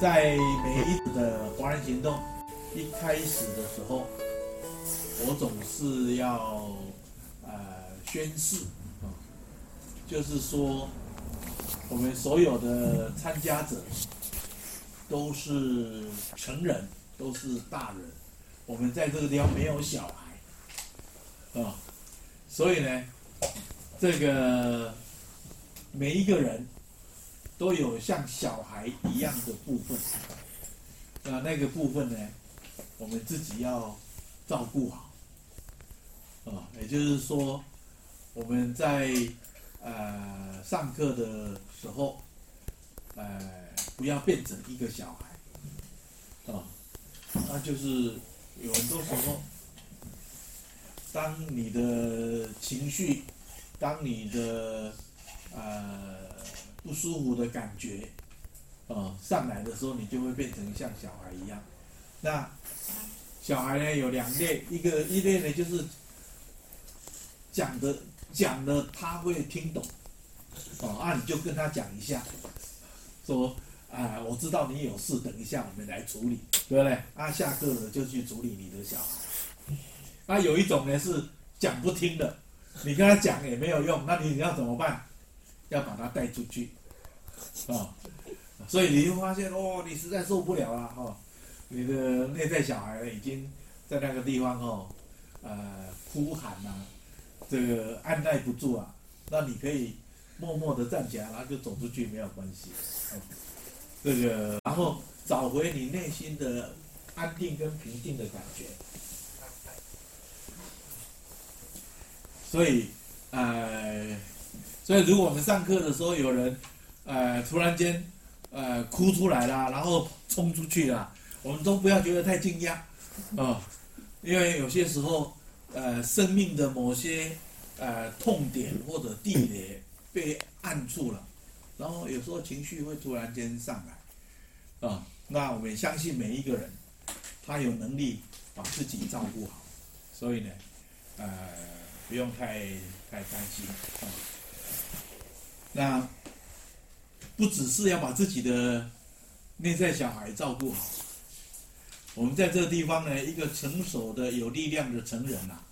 在每一次的华人行动一开始的时候，我总是要呃宣誓啊，就是说我们所有的参加者都是成人，都是大人，我们在这个地方没有小孩啊，所以呢，这个每一个人。都有像小孩一样的部分，那那个部分呢，我们自己要照顾好，啊，也就是说，我们在呃上课的时候，呃，不要变成一个小孩，啊，那就是有很多时候，当你的情绪，当你的呃。不舒服的感觉，呃，上来的时候，你就会变成像小孩一样。那小孩呢，有两类，一个一类呢就是讲的讲的他会听懂，哦，啊，你就跟他讲一下，说啊，我知道你有事，等一下我们来处理，对不对？啊，下课了就去处理你的小孩。那有一种呢是讲不听的，你跟他讲也没有用，那你要怎么办？要把他带出去，啊、所以你就发现哦，你实在受不了了哈、你的内在小孩已经在那个地方哦，呃，哭喊呐、啊，这个按耐不住啊，那你可以默默的站起来，然后就走出去没有关系，哦、这个然后找回你内心的安定跟平静的感觉，所以，呃。所以，如果我们上课的时候有人，呃，突然间，呃，哭出来了，然后冲出去了，我们都不要觉得太惊讶，啊、因为有些时候，呃，生命的某些，呃，痛点或者地雷被按住了，然后有时候情绪会突然间上来，啊、那我们相信每一个人，他有能力把自己照顾好，所以呢，呃，不用太太担心啊。那不只是要把自己的内在小孩照顾好，我们在这个地方呢，一个成熟的、有力量的成人呐、啊，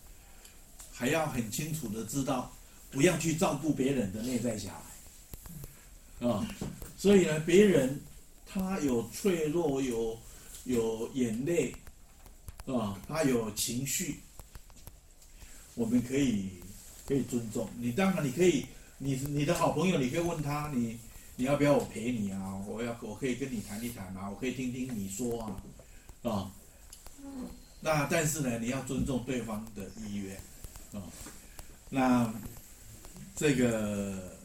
还要很清楚的知道，不要去照顾别人的内在小孩，啊，所以呢，别人他有脆弱，有有眼泪，啊，他有情绪，我们可以可以尊重你，当然你可以。你你的好朋友，你可以问他，你你要不要我陪你啊？我要我可以跟你谈一谈啊，我可以听听你说啊，啊，那但是呢，你要尊重对方的意愿，啊，那这个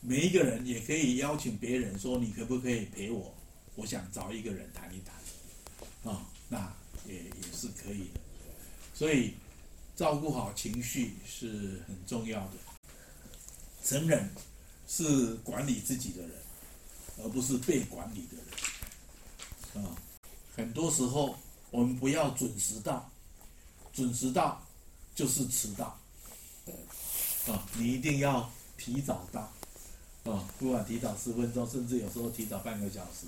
每一个人也可以邀请别人说，你可不可以陪我？我想找一个人谈一谈，啊，那也也是可以的，所以照顾好情绪是很重要的。成人是管理自己的人，而不是被管理的人。啊，很多时候我们不要准时到，准时到就是迟到。啊，你一定要提早到。啊，不管提早十分钟，甚至有时候提早半个小时，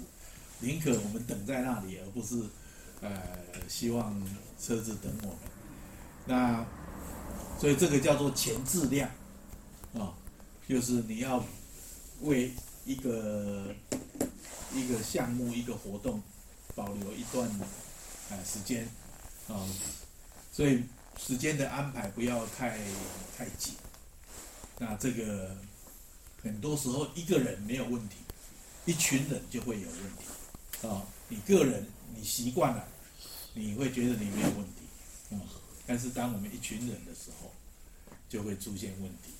宁可我们等在那里，而不是呃希望车子等我们。那所以这个叫做前置量。就是你要为一个一个项目、一个活动保留一段啊时间啊，所以时间的安排不要太太紧。那这个很多时候一个人没有问题，一群人就会有问题啊。你个人你习惯了，你会觉得你没有问题啊，但是当我们一群人的时候，就会出现问题。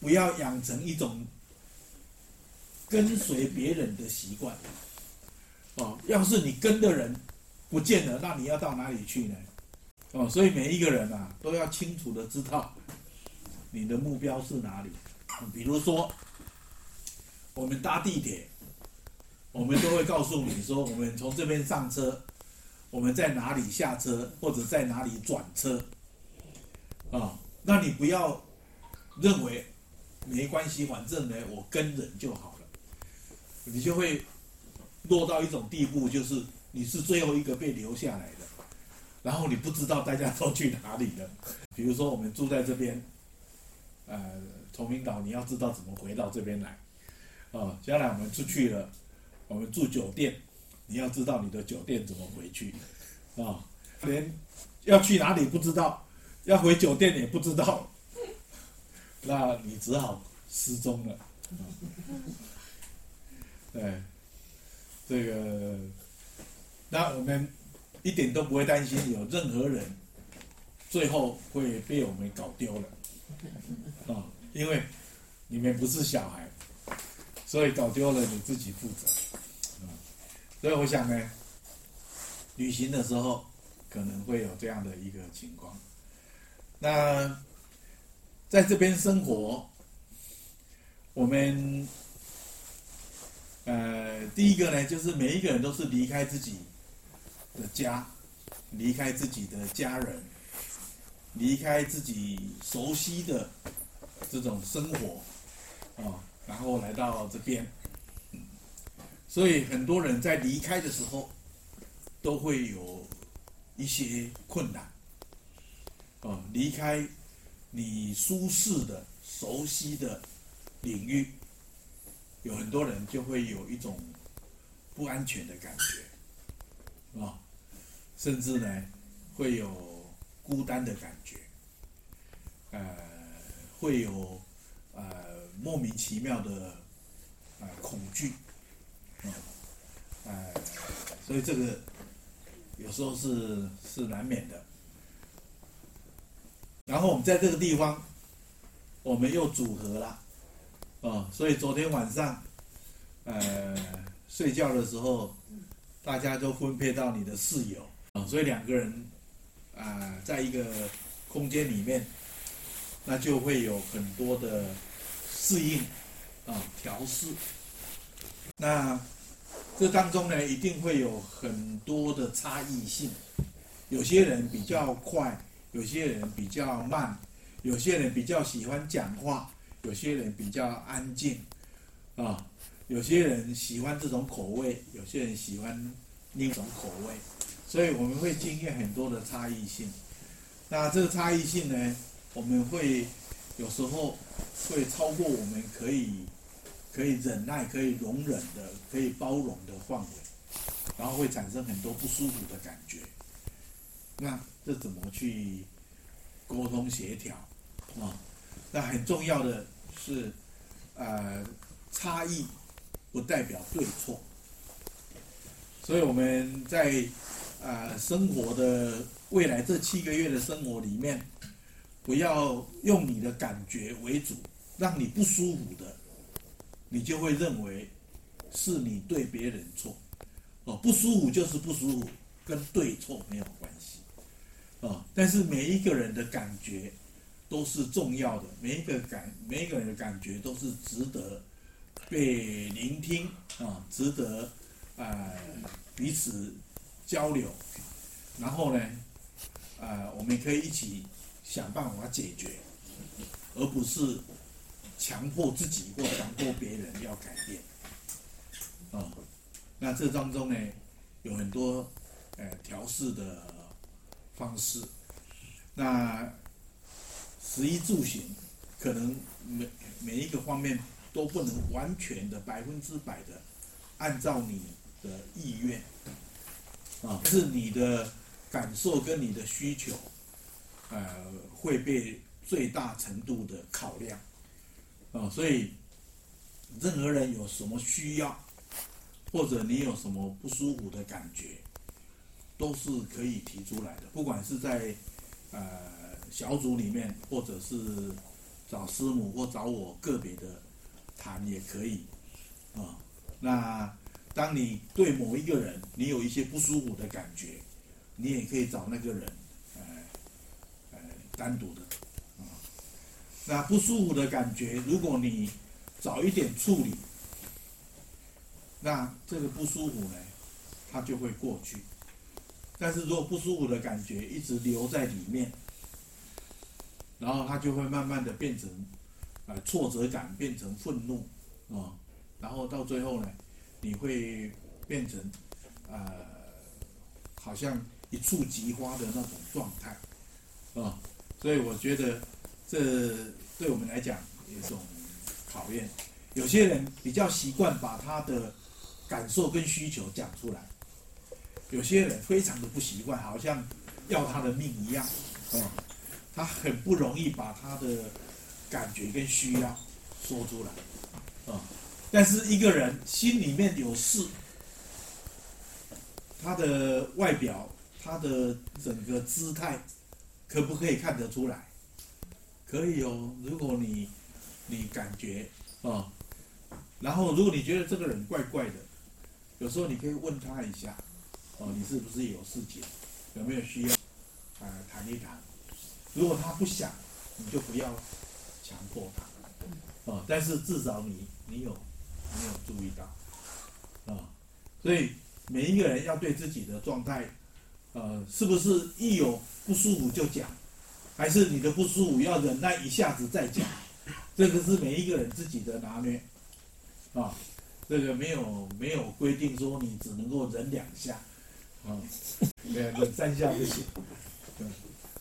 不要养成一种跟随别人的习惯，哦，要是你跟的人不见了，那你要到哪里去呢？哦，所以每一个人啊，都要清楚的知道你的目标是哪里。比如说，我们搭地铁，我们都会告诉你说，我们从这边上车，我们在哪里下车，或者在哪里转车，啊，那你不要认为。没关系，反正呢，我跟人就好了。你就会落到一种地步，就是你是最后一个被留下来的，然后你不知道大家都去哪里了。比如说我们住在这边，呃，崇明岛，你要知道怎么回到这边来，啊、哦，将来我们出去了，我们住酒店，你要知道你的酒店怎么回去，啊、哦，连要去哪里不知道，要回酒店也不知道，那你只好失踪了。对，这个，那我们一点都不会担心有任何人最后会被我们搞丢了，啊，因为你们不是小孩，所以搞丢了你自己负责，所以我想呢，旅行的时候可能会有这样的一个情况，那在这边生活，我们。呃，第一个呢，就是每一个人都是离开自己的家，离开自己的家人，离开自己熟悉的这种生活，啊，然后来到这边，所以很多人在离开的时候，都会有一些困难，啊，离开你舒适的、熟悉的领域。有很多人就会有一种不安全的感觉，啊，甚至呢会有孤单的感觉，呃，会有呃莫名其妙的呃恐惧，啊，呃，所以这个有时候是是难免的。然后我们在这个地方，我们又组合了。哦，所以昨天晚上，呃，睡觉的时候，大家都分配到你的室友啊，所以两个人啊，在一个空间里面，那就会有很多的适应啊，调试。那这当中呢，一定会有很多的差异性，有些人比较快，有些人比较慢，有些人比较喜欢讲话。有些人比较安静，啊，有些人喜欢这种口味，有些人喜欢另一种口味，所以我们会经验很多的差异性。那这个差异性呢，我们会有时候会超过我们可以可以忍耐、可以容忍的、可以包容的范围，然后会产生很多不舒服的感觉。那这怎么去沟通协调啊？那很重要的。是，呃，差异不代表对错，所以我们在呃生活的未来这七个月的生活里面，不要用你的感觉为主，让你不舒服的，你就会认为是你对别人错，哦，不舒服就是不舒服，跟对错没有关系，哦，但是每一个人的感觉。都是重要的，每一个感，每一个人的感觉都是值得被聆听啊，值得呃彼此交流，然后呢，呃，我们可以一起想办法解决，而不是强迫自己或强迫别人要改变，啊，那这当中呢，有很多呃调试的方式，那。食衣住行，可能每每一个方面都不能完全的百分之百的按照你的意愿。啊，是你的感受跟你的需求，呃，会被最大程度的考量。啊，所以任何人有什么需要，或者你有什么不舒服的感觉，都是可以提出来的，不管是在呃。小组里面，或者是找师母或找我个别的谈也可以，啊，那当你对某一个人你有一些不舒服的感觉，你也可以找那个人，呃，呃，单独的，啊，那不舒服的感觉，如果你早一点处理，那这个不舒服呢，它就会过去。但是如果不舒服的感觉一直留在里面，然后他就会慢慢的变成，呃，挫折感变成愤怒，啊，然后到最后呢，你会变成呃好像一触即发的那种状态啊、所以我觉得这对我们来讲一种考验。有些人比较习惯把他的感受跟需求讲出来，有些人非常的不习惯，好像要他的命一样啊、他很不容易把他的感觉跟需要说出来啊。但是一个人心里面有事，他的外表、他的整个姿态，可不可以看得出来？可以哦。如果你你感觉啊，然后如果你觉得这个人怪怪的，有时候你可以问他一下，哦，你是不是有事情？有没有需要啊谈一谈？如果他不想，你就不要强迫他，哦，但是至少你你有。没有注意到，啊、所以每一个人要对自己的状态，呃，是不是一有不舒服就讲，还是你的不舒服要忍耐一下子再讲，这个是每一个人自己的拿捏，啊、这个没有没有规定说你只能够忍两下，啊、哦，没有忍三下就行，对，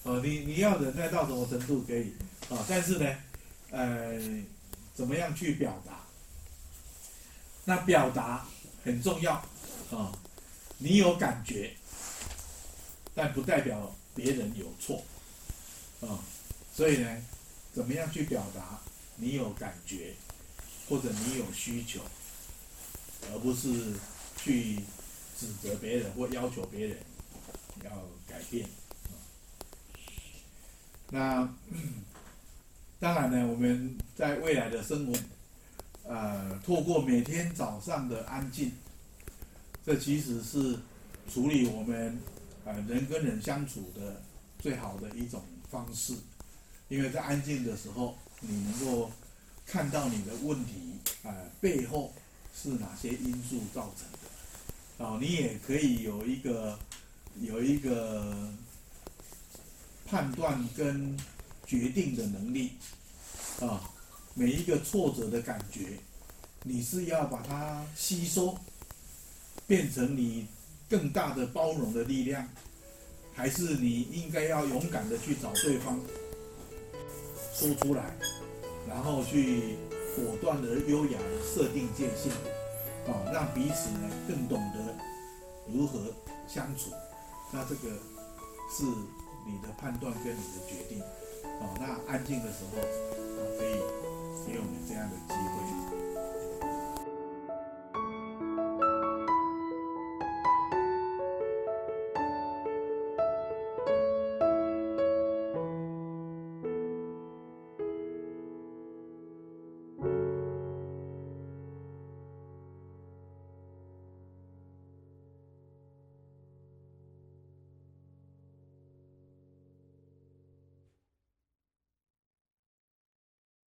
哦，你你要忍耐到什么程度可以，哦，但是呢，呃，怎么样去表达？那表达很重要。啊、哦，你有感觉，但不代表别人有错。啊、哦，所以呢，怎么样去表达？你有感觉，或者你有需求，而不是去指责别人或要求别人要改变。那 当然呢，我们在未来的生活。呃，透过每天早上的安静，这其实是处理我们呃人跟人相处的最好的一种方式。因为在安静的时候，你能够看到你的问题呃背后是哪些因素造成的，哦，你也可以有一个有一个判断跟决定的能力，啊、每一个挫折的感觉，你是要把它吸收，变成你更大的包容的力量，还是你应该要勇敢的去找对方说出来，然后去果断的优雅的设定界限，哦，让彼此呢更懂得如何相处。那这个是你的判断跟你的决定，哦，那安静的时候啊可以。给我们这样的机会。